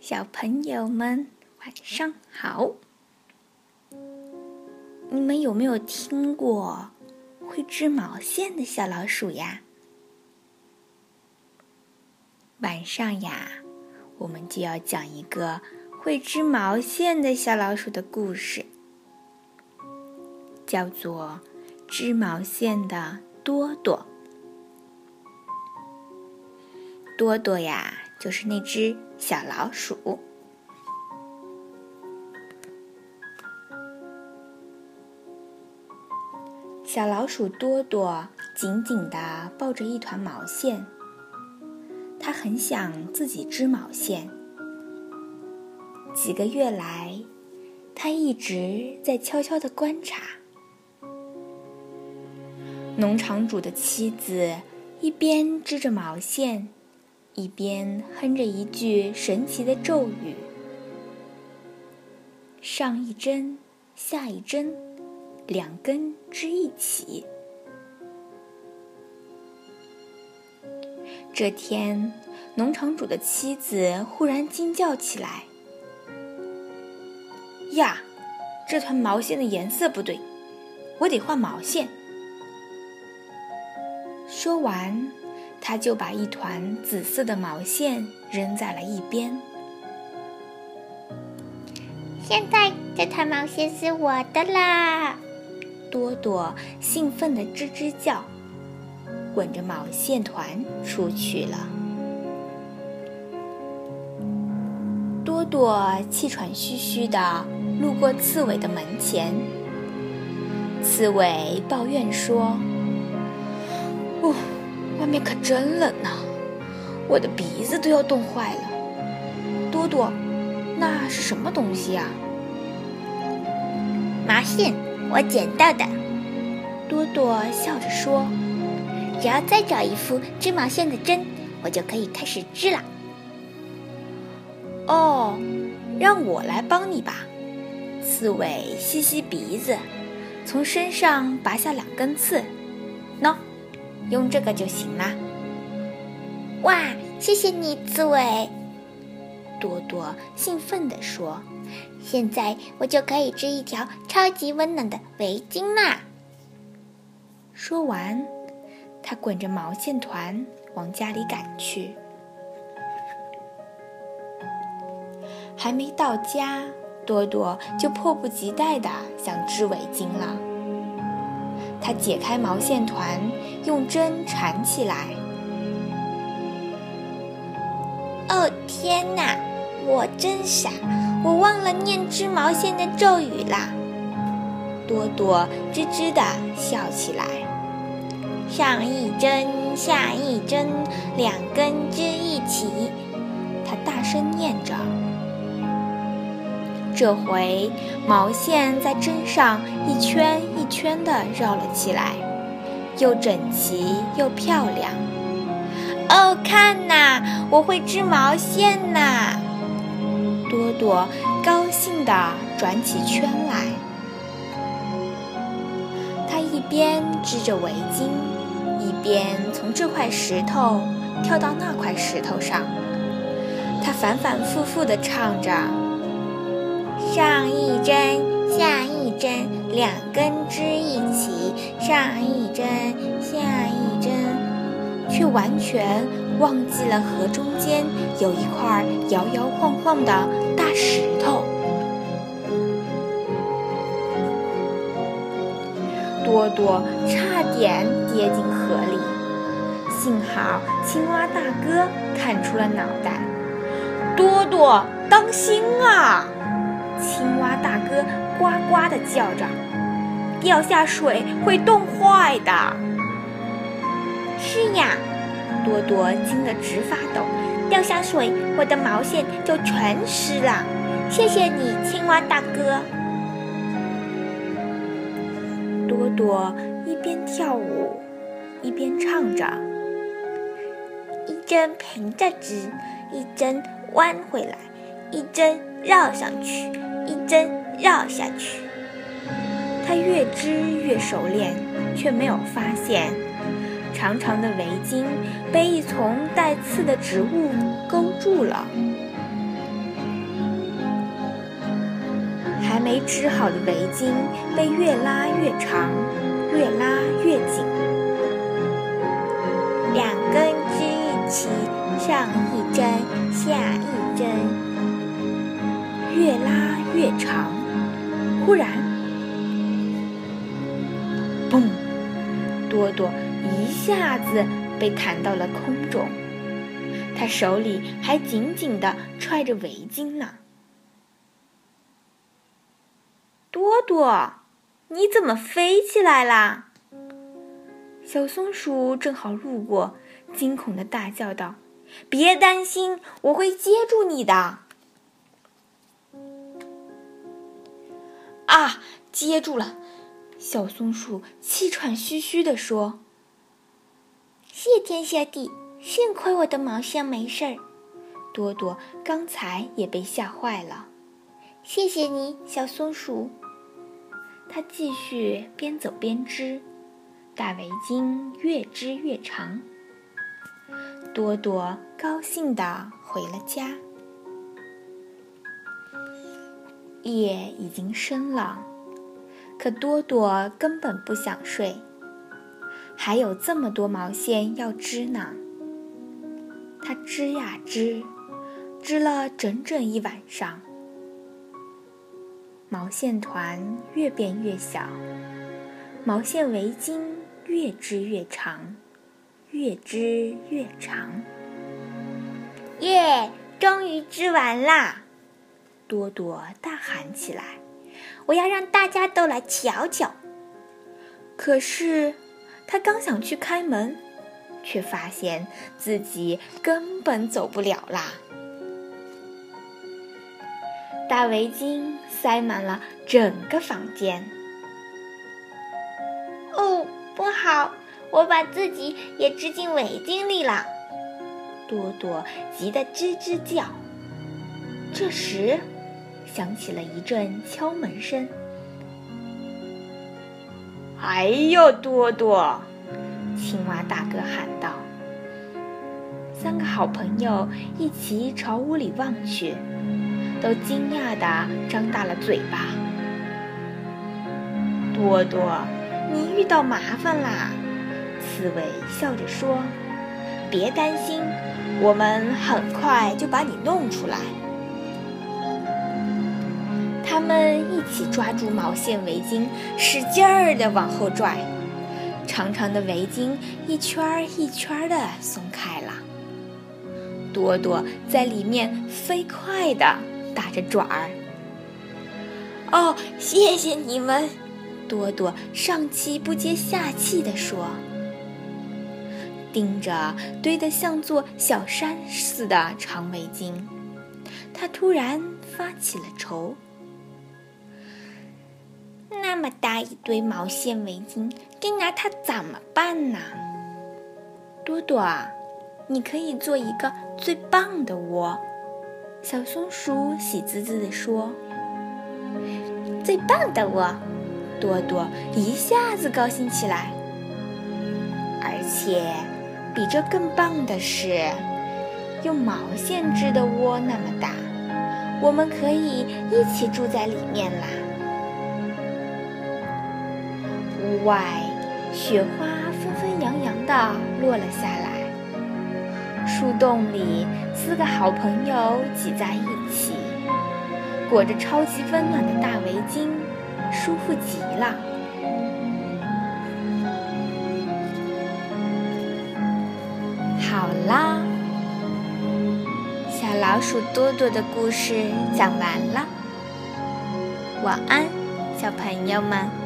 小朋友们晚上好！你们有没有听过会织毛线的小老鼠呀？晚上呀，我们就要讲一个会织毛线的小老鼠的故事，叫做《织毛线的多多》。多多呀。就是那只小老鼠，小老鼠多多紧紧地抱着一团毛线，它很想自己织毛线。几个月来，它一直在悄悄地观察。农场主的妻子一边织着毛线。一边哼着一句神奇的咒语，上一针，下一针，两根织一起。这天，农场主的妻子忽然惊叫起来：“呀，这团毛线的颜色不对，我得换毛线。”说完。他就把一团紫色的毛线扔在了一边。现在这团毛线是我的啦！多多兴奋的吱吱叫，滚着毛线团出去了。多多气喘吁吁的路过刺猬的门前，刺猬抱怨说：“哦。”外面可真冷呐，我的鼻子都要冻坏了。多多，那是什么东西呀？毛线，我捡到的。多多笑着说：“只要再找一副织毛线的针，我就可以开始织了。”哦，让我来帮你吧。刺猬吸吸鼻子，从身上拔下两根刺，喏。用这个就行了。哇，谢谢你，刺猬！多多兴奋地说：“现在我就可以织一条超级温暖的围巾啦！”说完，他滚着毛线团往家里赶去。还没到家，多多就迫不及待地想织围巾了。他解开毛线团，用针缠起来。哦天哪，我真傻，我忘了念织毛线的咒语啦！多多吱吱地笑起来。上一针，下一针，两根织一起。他大声念着。这回毛线在针上一圈一圈地绕了起来，又整齐又漂亮。哦，看呐，我会织毛线呐！多多高兴地转起圈来。他一边织着围巾，一边从这块石头跳到那块石头上。他反反复复地唱着。上一针，下一针，两根织一起。上一针，下一针，却完全忘记了河中间有一块摇摇晃晃的大石头。多多差点跌进河里，幸好青蛙大哥看出了脑袋。多多，当心啊！青蛙大哥呱呱地叫着：“掉下水会冻坏的。”是呀，多多惊得直发抖。掉下水，我的毛线就全湿了。谢谢你，青蛙大哥。多多一边跳舞，一边唱着：“一针平着织，一针弯回来，一针绕上去。”一针绕下去，他越织越熟练，却没有发现长长的围巾被一丛带刺的植物勾住了。还没织好的围巾被越拉越长，越拉越紧。两根织一起，上一针，下一针，越拉越长。忽然，嘣！多多一下子被弹到了空中，他手里还紧紧地揣着围巾呢。多多，你怎么飞起来啦？小松鼠正好路过，惊恐的大叫道：“别担心，我会接住你的！”啊，接住了！小松鼠气喘吁吁地说：“谢天谢地，幸亏我的毛线没事儿。”多多刚才也被吓坏了。谢谢你，小松鼠。他继续边走边织，大围巾越织越长。多多高兴地回了家。夜已经深了，可多多根本不想睡，还有这么多毛线要织呢。他织呀织，织了整整一晚上。毛线团越变越小，毛线围巾越织越长，越织越长。耶！终于织完啦！多多大喊起来：“我要让大家都来瞧瞧！”可是，他刚想去开门，却发现自己根本走不了啦。大围巾塞满了整个房间。哦，不好！我把自己也织进围巾里了。多多急得吱吱叫。这时，响起了一阵敲门声。“哎呦，多多！”青蛙大哥喊道。三个好朋友一齐朝屋里望去。都惊讶地张大了嘴巴。多多，你遇到麻烦啦！刺猬笑着说：“别担心，我们很快就把你弄出来。”他们一起抓住毛线围巾，使劲儿地往后拽，长长的围巾一圈儿一圈儿地松开了。多多在里面飞快地。打着转儿，哦，谢谢你们！多多上气不接下气地说，盯着堆得像座小山似的长围巾，他突然发起了愁。那么大一堆毛线围巾，该拿它怎么办呢？多多，你可以做一个最棒的窝。小松鼠喜滋滋地说：“最棒的窝！”多多一下子高兴起来。而且，比这更棒的是，用毛线织的窝那么大，我们可以一起住在里面啦。外，雪花纷纷扬扬地落了下来。树洞里，四个好朋友挤在一起，裹着超级温暖的大围巾，舒服极了。好啦，小老鼠多多的故事讲完了，晚安，小朋友们。